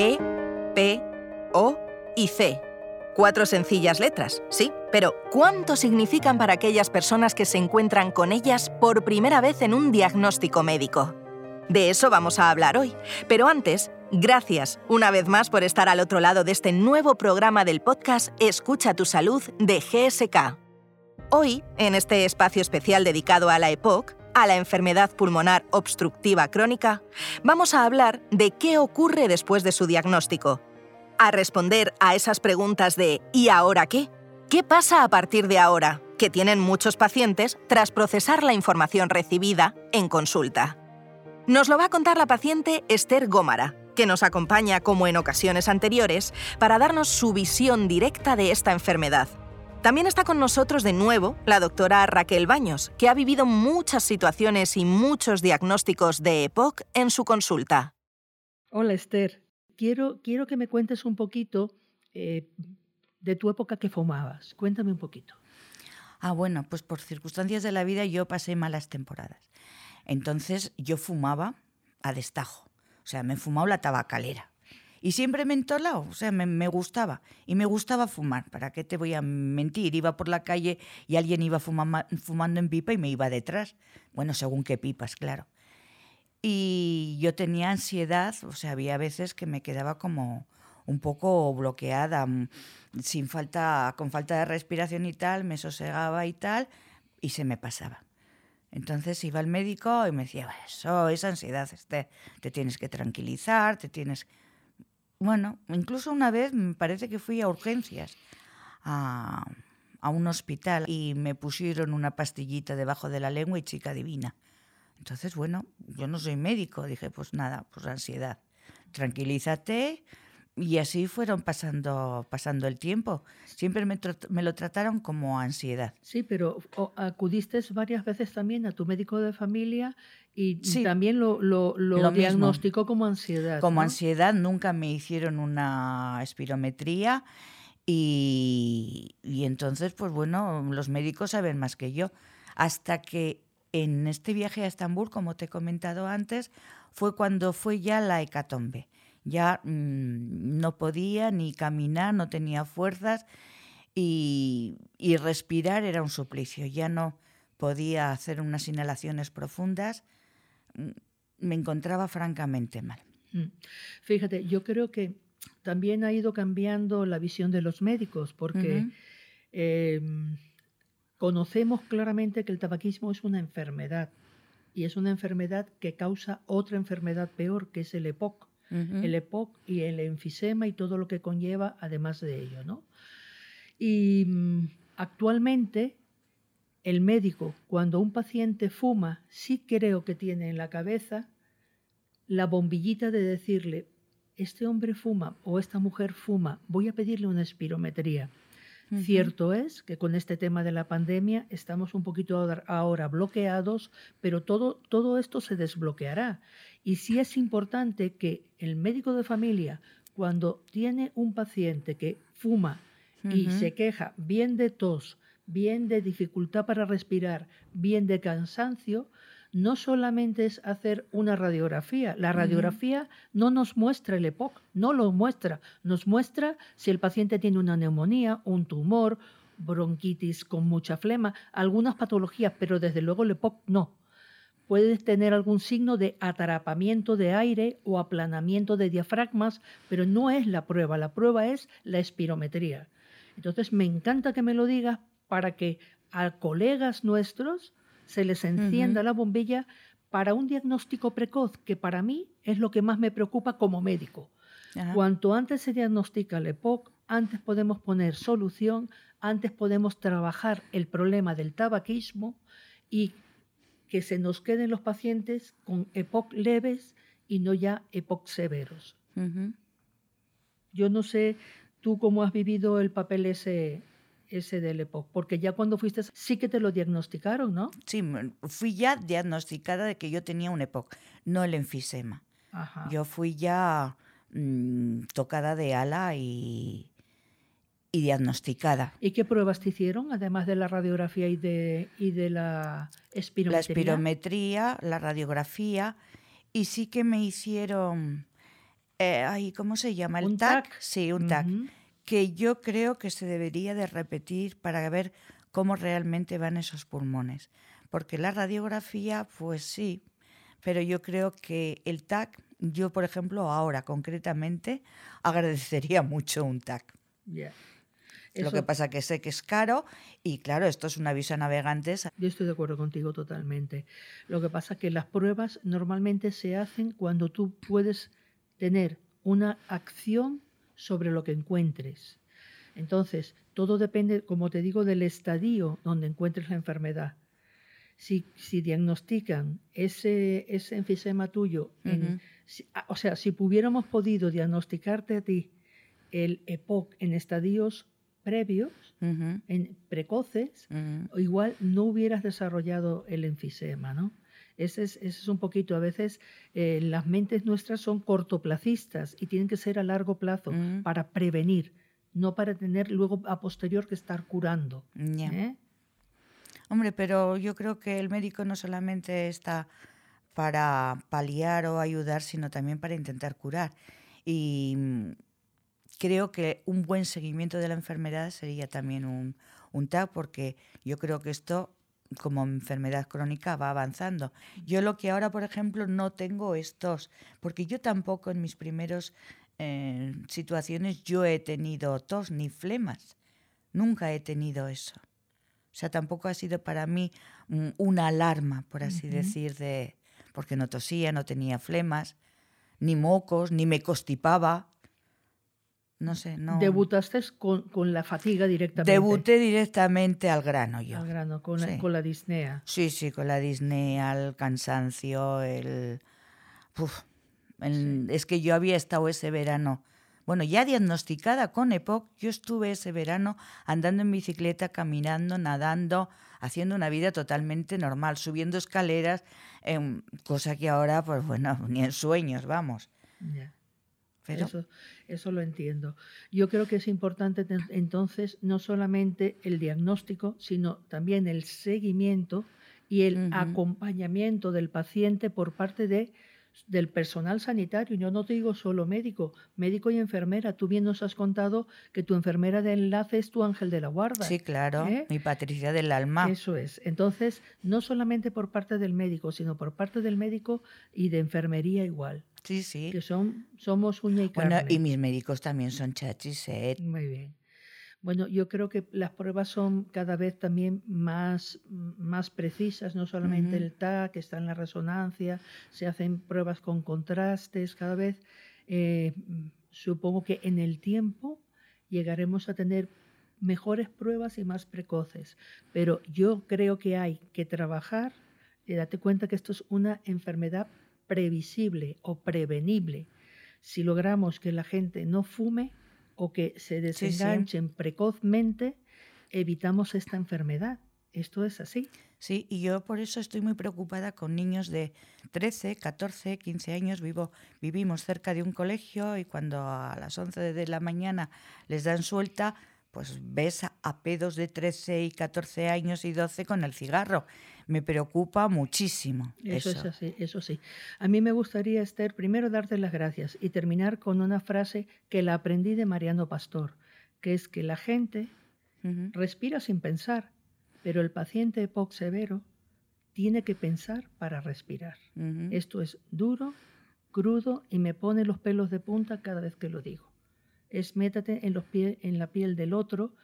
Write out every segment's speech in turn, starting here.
E, P, O y C. Cuatro sencillas letras, sí, pero ¿cuánto significan para aquellas personas que se encuentran con ellas por primera vez en un diagnóstico médico? De eso vamos a hablar hoy, pero antes, gracias una vez más por estar al otro lado de este nuevo programa del podcast Escucha tu salud de GSK. Hoy, en este espacio especial dedicado a la EPOC, a la enfermedad pulmonar obstructiva crónica, vamos a hablar de qué ocurre después de su diagnóstico a responder a esas preguntas de ¿y ahora qué? ¿Qué pasa a partir de ahora? que tienen muchos pacientes tras procesar la información recibida en consulta. Nos lo va a contar la paciente Esther Gómara, que nos acompaña como en ocasiones anteriores para darnos su visión directa de esta enfermedad. También está con nosotros de nuevo la doctora Raquel Baños, que ha vivido muchas situaciones y muchos diagnósticos de EPOC en su consulta. Hola Esther, quiero, quiero que me cuentes un poquito eh, de tu época que fumabas. Cuéntame un poquito. Ah, bueno, pues por circunstancias de la vida yo pasé malas temporadas. Entonces yo fumaba a destajo. O sea, me he fumado la tabacalera. Y siempre me he entolado, o sea, me, me, gustaba. Y me gustaba fumar, ¿para qué te voy a mentir? Iba por la calle y alguien iba fumando en pipa y me iba detrás. Bueno, según qué pipas, claro. Y yo tenía ansiedad, o sea, había veces que me quedaba como un poco bloqueada, mm, sin falta, con falta de respiración y tal, me sosegaba y tal, y se me pasaba. Entonces iba al médico y me decía, eso es ansiedad, este, te tienes que tranquilizar, te tienes... Bueno, incluso una vez me parece que fui a urgencias, a, a un hospital, y me pusieron una pastillita debajo de la lengua y chica divina. Entonces, bueno, yo no soy médico, dije, pues nada, pues ansiedad, tranquilízate. Y así fueron pasando, pasando el tiempo. Siempre me, me lo trataron como ansiedad. Sí, pero acudiste varias veces también a tu médico de familia y también lo, lo, lo, diagnosticó como ansiedad. Como ansiedad, nunca me hicieron una espirometría y, y entonces, pues bueno, los médicos saben más que yo. Hasta que en este viaje a Estambul, como te he comentado antes, fue cuando fue ya la hecatombe. Ya mmm, no podía ni caminar, no tenía fuerzas y, y, respirar era un suplicio. Ya no podía hacer unas inhalaciones profundas. Mm, me encontraba francamente mal. Mm. Fíjate, yo creo que también ha ido cambiando la visión de los médicos porque... Uh -huh. eh, Conocemos claramente que el tabaquismo es una enfermedad y es una enfermedad que causa otra enfermedad peor, que es el EPOC. El EPOC y el enfisema y todo lo que conlleva además de ello. ¿no? Y mm, actualmente el médico, cuando un paciente fuma, sí creo que tiene en la cabeza la bombillita de decirle, este hombre fuma o esta mujer fuma, voy a pedirle una espirometría. Uh -huh. Cierto es que con este tema de la pandemia estamos un poquito ahora bloqueados, pero todo, todo esto se desbloqueará. Y sí es importante que el médico de familia, cuando tiene un paciente que fuma uh -huh. y se queja bien de tos, bien de dificultad para respirar, bien de cansancio, no solamente es hacer una radiografía. La radiografía uh -huh. no nos muestra el EPOC, no lo muestra. Nos muestra si el paciente tiene una neumonía, un tumor, bronquitis con mucha flema, algunas patologías, pero desde luego el EPOC no. Puedes tener algún signo de atarapamiento de aire o aplanamiento de diafragmas, pero no es la prueba. La prueba es la espirometría. Entonces, me encanta que me lo digas para que a colegas nuestros se les encienda uh -huh. la bombilla para un diagnóstico precoz, que para mí es lo que más me preocupa como médico. Ajá. Cuanto antes se diagnostica el EPOC, antes podemos poner solución, antes podemos trabajar el problema del tabaquismo y que se nos queden los pacientes con EPOC leves y no ya EPOC severos. Uh -huh. Yo no sé tú cómo has vivido el papel ese ese del EPOC? Porque ya cuando fuiste sí que te lo diagnosticaron, ¿no? Sí, fui ya diagnosticada de que yo tenía un EPOC, no el enfisema. Ajá. Yo fui ya mmm, tocada de ala y, y, diagnosticada. ¿Y qué pruebas te hicieron, además de la radiografía y de, y de la espirometría? La espirometría, la radiografía, y sí que me hicieron eh, ay, ¿cómo se llama? ¿El ¿Un TAC? TAC? Sí, un TAC. Que yo creo que se debería de repetir para ver cómo realmente van esos pulmones. Porque la radiografía, pues sí, pero yo creo que el TAC, yo por ejemplo ahora concretamente, agradecería mucho un TAC. Lo Eso- que pasa que sé que es caro y claro, esto es un aviso a navegantes. Yo estoy de acuerdo contigo totalmente. Lo que pasa es que las pruebas normalmente se hacen cuando tú puedes tener una acción sobre lo que encuentres. Entonces, todo depende, como te digo, del estadio donde encuentres la enfermedad. Si, si diagnostican ese, ese enfisema tuyo, en- Ujú. si- ah, o sea, si hubiéramos podido diagnosticarte a ti el EPOC en estadios previos, en precoces, ujú. igual no hubieras desarrollado el enfisema, ¿no? Ese es, ese es un poquito, a veces eh, las mentes nuestras son cortoplacistas y tienen que ser a largo plazo Mm. para prevenir, no para tener luego a posterior que estar curando. ¿eh? Hombre, pero yo creo que el médico no solamente está para paliar o ayudar, sino también para intentar curar. Y mm, creo que un buen seguimiento de la enfermedad sería también un, un TAC, porque yo creo que esto, como enfermedad crónica, va avanzando. Yo lo que ahora, por ejemplo, no tengo estos, porque yo tampoco en mis primeros eh, situaciones yo he tenido tos ni flemas. Nunca he tenido eso. O sea, tampoco ha sido para mí mm, una alarma, por así decir, de porque no tosía, no tenía flemas, ni mocos, ni me constipaba. No sé, no. Debutaste con, con la fatiga directamente. Debuté directamente al grano yo. Al grano, con, la, con la disnea. Sí, sí, con la disnea, el cansancio, el... Uf, el- Es que yo había estado ese verano, bueno, ya diagnosticada con EPOC, yo estuve ese verano andando en bicicleta, caminando, nadando, haciendo una vida totalmente normal, subiendo escaleras, em, cosa que ahora, pues bueno, ni en sueños, vamos. Pero Eso, eso lo entiendo. Yo creo que es importante entonces no solamente el diagnóstico, sino también el seguimiento y el acompañamiento del paciente por parte de, del personal sanitario. Yo no te digo solo médico, médico y enfermera. Tú bien nos has contado que tu enfermera de enlace es tu ángel de la guarda. sí, claro, ¿eh? mi Patricia del alma. Eso es. Entonces, no solamente por parte del médico, sino por parte del médico y de enfermería igual, Sí, sí. que son, somos uña y carne. Bueno, y mis médicos también son chachis, ¿eh? Muy bien. Bueno, yo creo que las pruebas son cada vez también más, más precisas, no solamente Ujú. el TAC, que está en la resonancia, se hacen pruebas con contrastes cada vez. eh, supongo que en el tiempo llegaremos a tener mejores pruebas y más precoces, pero yo creo que hay que trabajar y date cuenta que esto es una enfermedad previsible o prevenible. Si logramos que la gente no fume o que se sí. desenganchen precozmente, evitamos esta enfermedad. Esto es así. Sí, y yo por eso estoy muy preocupada con niños de 13, 14, 15 años. Vivo, vivimos cerca de un colegio y cuando a las 11 de la mañana les dan suelta, pues ves a, pedos de 13 y 14 años y 12 con el cigarro. Me preocupa muchísimo Eso, eso. es así, eso sí. A mí me gustaría, Esther, primero darte las gracias y terminar con una frase que la aprendí de Mariano Pastor, que es que la gente respira sin pensar, pero el paciente EPOC severo tiene que pensar para respirar. Esto es duro, crudo y me pone los pelos de punta cada vez que lo digo. Es métate en, los pie- en la piel del otro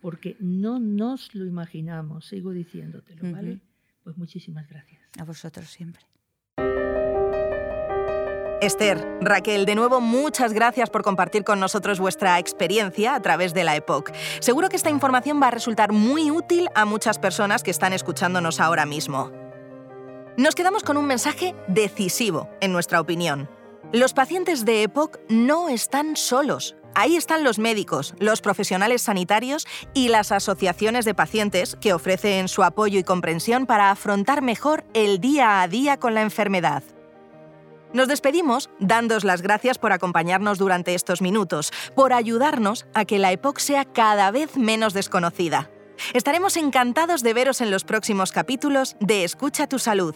porque no nos lo imaginamos, sigo diciéndotelo, ¿vale? Pues muchísimas gracias. A vosotros siempre. Esther, Raquel, de nuevo muchas gracias por compartir con nosotros vuestra experiencia a través de la EPOC. Seguro que esta información va a resultar muy útil a muchas personas que están escuchándonos ahora mismo. Nos quedamos con un mensaje decisivo, en nuestra opinión. Los pacientes de EPOC no están solos. Ahí están los médicos, los profesionales sanitarios y las asociaciones de pacientes que ofrecen su apoyo y comprensión para afrontar mejor el día a día con la enfermedad. Nos despedimos dándos las gracias por acompañarnos durante estos minutos, por ayudarnos a que la EPOC sea cada vez menos desconocida. Estaremos encantados de veros en los próximos capítulos de Escucha tu salud.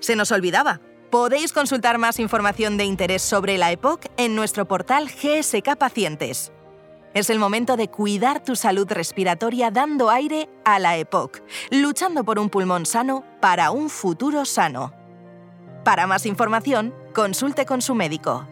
Se nos olvidaba, Podéis consultar más información de interés sobre la EPOC en nuestro portal GSK Pacientes. Es el momento de cuidar tu salud respiratoria dando aire a la EPOC, luchando por un pulmón sano para un futuro sano. Para más información, consulte con su médico.